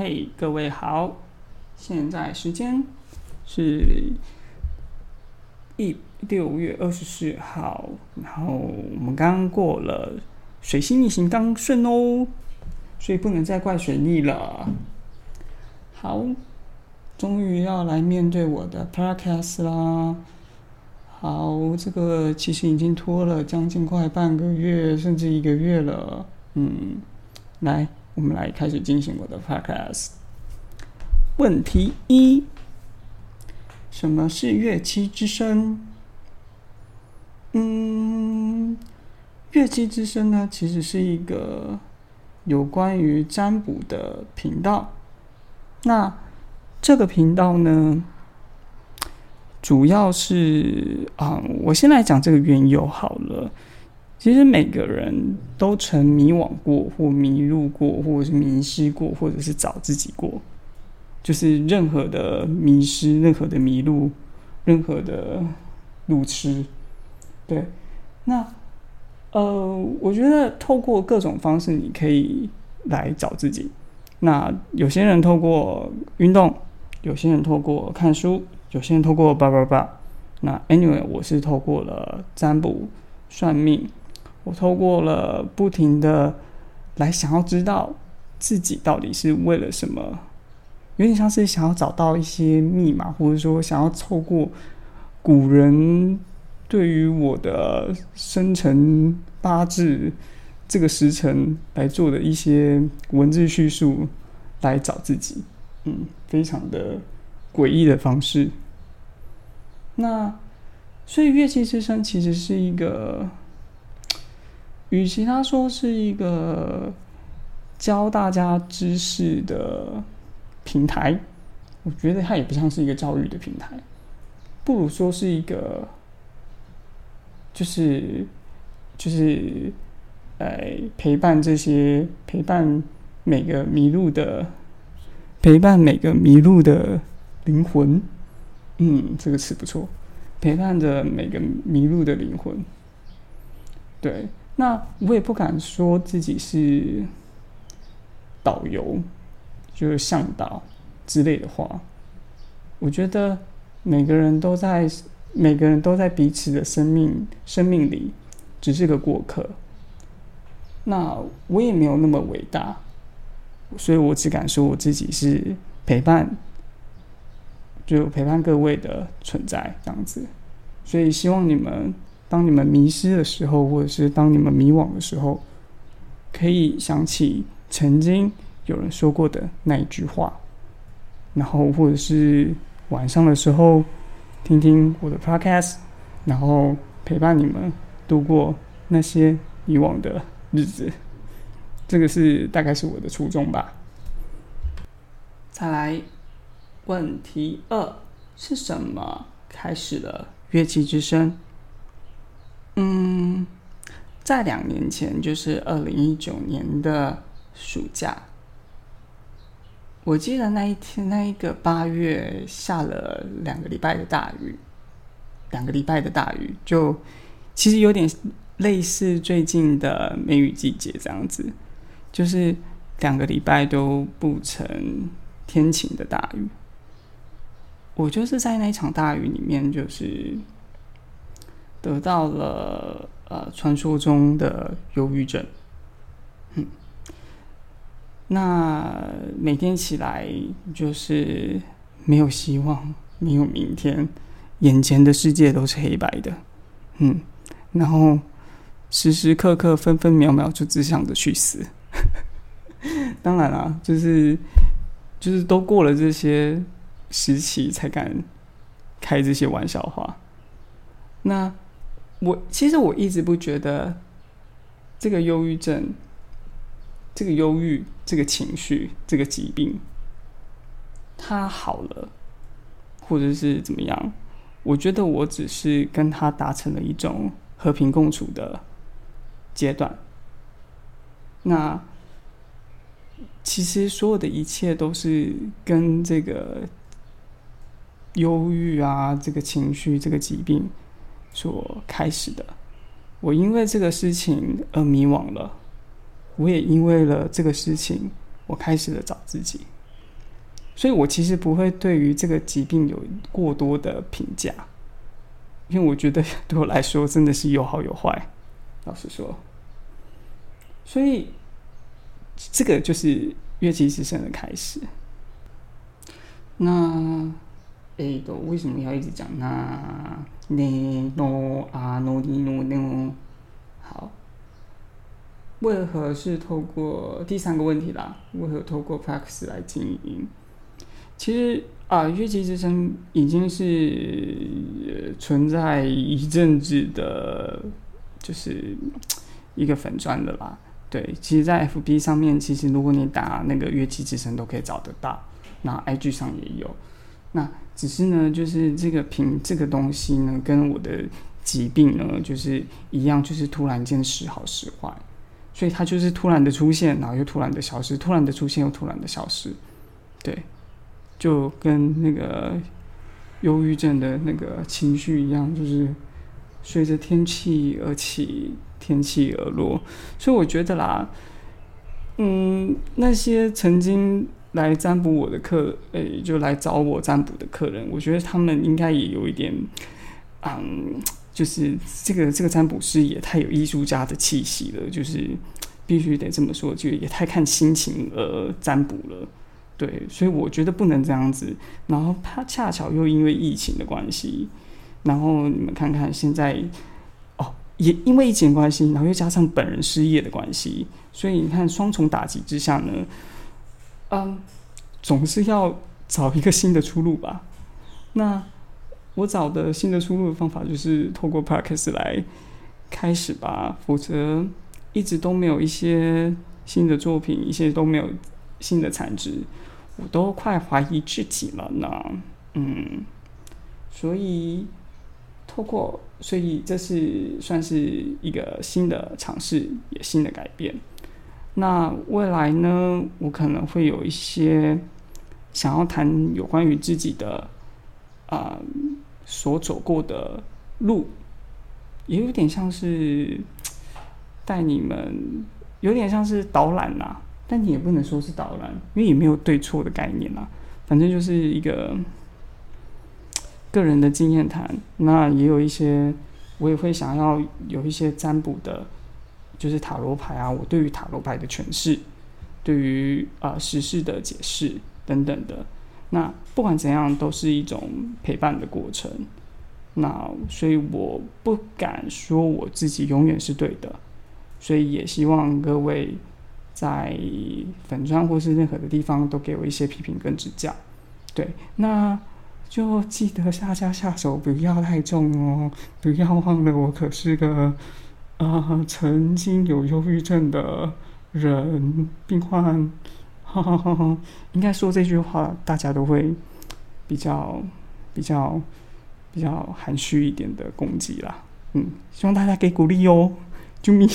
嘿，各位好，现在时间是一六月二十四号，然后我们刚过了水星逆行刚顺哦，所以不能再怪水逆了。好，终于要来面对我的 podcast 啦。好，这个其实已经拖了将近快半个月，甚至一个月了。嗯，来，我们来开始进行我的 podcast。问题一：什么是乐器之声？嗯，乐器之声呢，其实是一个有关于占卜的频道。那这个频道呢？主要是啊，我先来讲这个缘由好了。其实每个人都曾迷惘过，或迷路过，或者是迷失过，或者是找自己过。就是任何的迷失，任何的迷路，任何的路痴。对，那呃，我觉得透过各种方式，你可以来找自己。那有些人透过运动，有些人透过看书。有些人透过叭叭叭，那 anyway 我是透过了占卜算命，我透过了不停的来想要知道自己到底是为了什么，有点像是想要找到一些密码，或者说想要透过古人对于我的生辰八字这个时辰来做的一些文字叙述来找自己，嗯，非常的。诡异的方式。那所以乐器之声其实是一个，与其他说是一个教大家知识的平台，我觉得它也不像是一个教育的平台，不如说是一个，就是就是呃陪伴这些陪伴每个迷路的陪伴每个迷路的。灵魂，嗯，这个词不错，陪伴着每个迷路的灵魂。对，那我也不敢说自己是导游，就是向导之类的话。我觉得每个人都在，每个人都在彼此的生命生命里，只是个过客。那我也没有那么伟大，所以我只敢说我自己是陪伴。就陪伴各位的存在这样子，所以希望你们当你们迷失的时候，或者是当你们迷惘的时候，可以想起曾经有人说过的那一句话，然后或者是晚上的时候听听我的 podcast，然后陪伴你们度过那些迷惘的日子。这个是大概是我的初衷吧。再来。问题二是什么开始了乐器之声？嗯，在两年前，就是二零一九年的暑假，我记得那一天，那一个八月下了两个礼拜的大雨，两个礼拜的大雨，就其实有点类似最近的梅雨季节这样子，就是两个礼拜都不成天晴的大雨。我就是在那一场大雨里面，就是得到了呃传说中的忧郁症。嗯，那每天起来就是没有希望，没有明天，眼前的世界都是黑白的。嗯，然后时时刻刻、分分秒秒就只想着去死。当然啦，就是就是都过了这些。时期才敢开这些玩笑话。那我其实我一直不觉得这个忧郁症、这个忧郁、这个情绪、这个疾病，它好了，或者是怎么样？我觉得我只是跟他达成了一种和平共处的阶段。那其实所有的一切都是跟这个。忧郁啊，这个情绪，这个疾病所开始的。我因为这个事情而迷惘了，我也因为了这个事情，我开始了找自己。所以我其实不会对于这个疾病有过多的评价，因为我觉得对我来说真的是有好有坏，老实说。所以这个就是乐器之声的开始。那诶，都为什么要一直讲那呢诺啊诺尼诺诺？好。为何是透过第三个问题啦？为何透过 Pax 来经营？其实啊，乐器之声已经是存在一阵子的，就是一个粉砖的啦。对，其实，在 FB 上面，其实如果你打那个乐器之声，都可以找得到。那 IG 上也有。那只是呢，就是这个屏这个东西呢，跟我的疾病呢，就是一样，就是突然间时好时坏。所以它就是突然的出现，然后又突然的消失，突然的出现又突然的消失，对，就跟那个忧郁症的那个情绪一样，就是随着天气而起，天气而落。所以我觉得啦，嗯，那些曾经来占卜我的客，诶，就来找我占卜的客人，我觉得他们应该也有一点，嗯。就是这个这个占卜师也太有艺术家的气息了，就是必须得这么说，就也太看心情而占卜了，对，所以我觉得不能这样子。然后他恰巧又因为疫情的关系，然后你们看看现在，哦，也因为疫情关系，然后又加上本人失业的关系，所以你看双重打击之下呢，嗯，总是要找一个新的出路吧。那。我找的新的出路的方法就是透过 Parkes 来开始吧，否则一直都没有一些新的作品，一些都没有新的产值，我都快怀疑自己了呢。嗯，所以透过，所以这是算是一个新的尝试，也新的改变。那未来呢，我可能会有一些想要谈有关于自己的啊。所走过的路，也有点像是带你们，有点像是导览啦。但你也不能说是导览，因为也没有对错的概念啦。反正就是一个个人的经验谈。那也有一些，我也会想要有一些占卜的，就是塔罗牌啊。我对于塔罗牌的诠释，对于啊时事的解释等等的。那不管怎样，都是一种陪伴的过程。那所以我不敢说我自己永远是对的，所以也希望各位在粉砖或是任何的地方都给我一些批评跟指教。对，那就记得下家下手不要太重哦，不要忘了我可是个啊曾经有忧郁症的人病患。哈哈哈哈应该说这句话，大家都会比较、比较、比较含蓄一点的攻击啦。嗯，希望大家给鼓励哦，救命！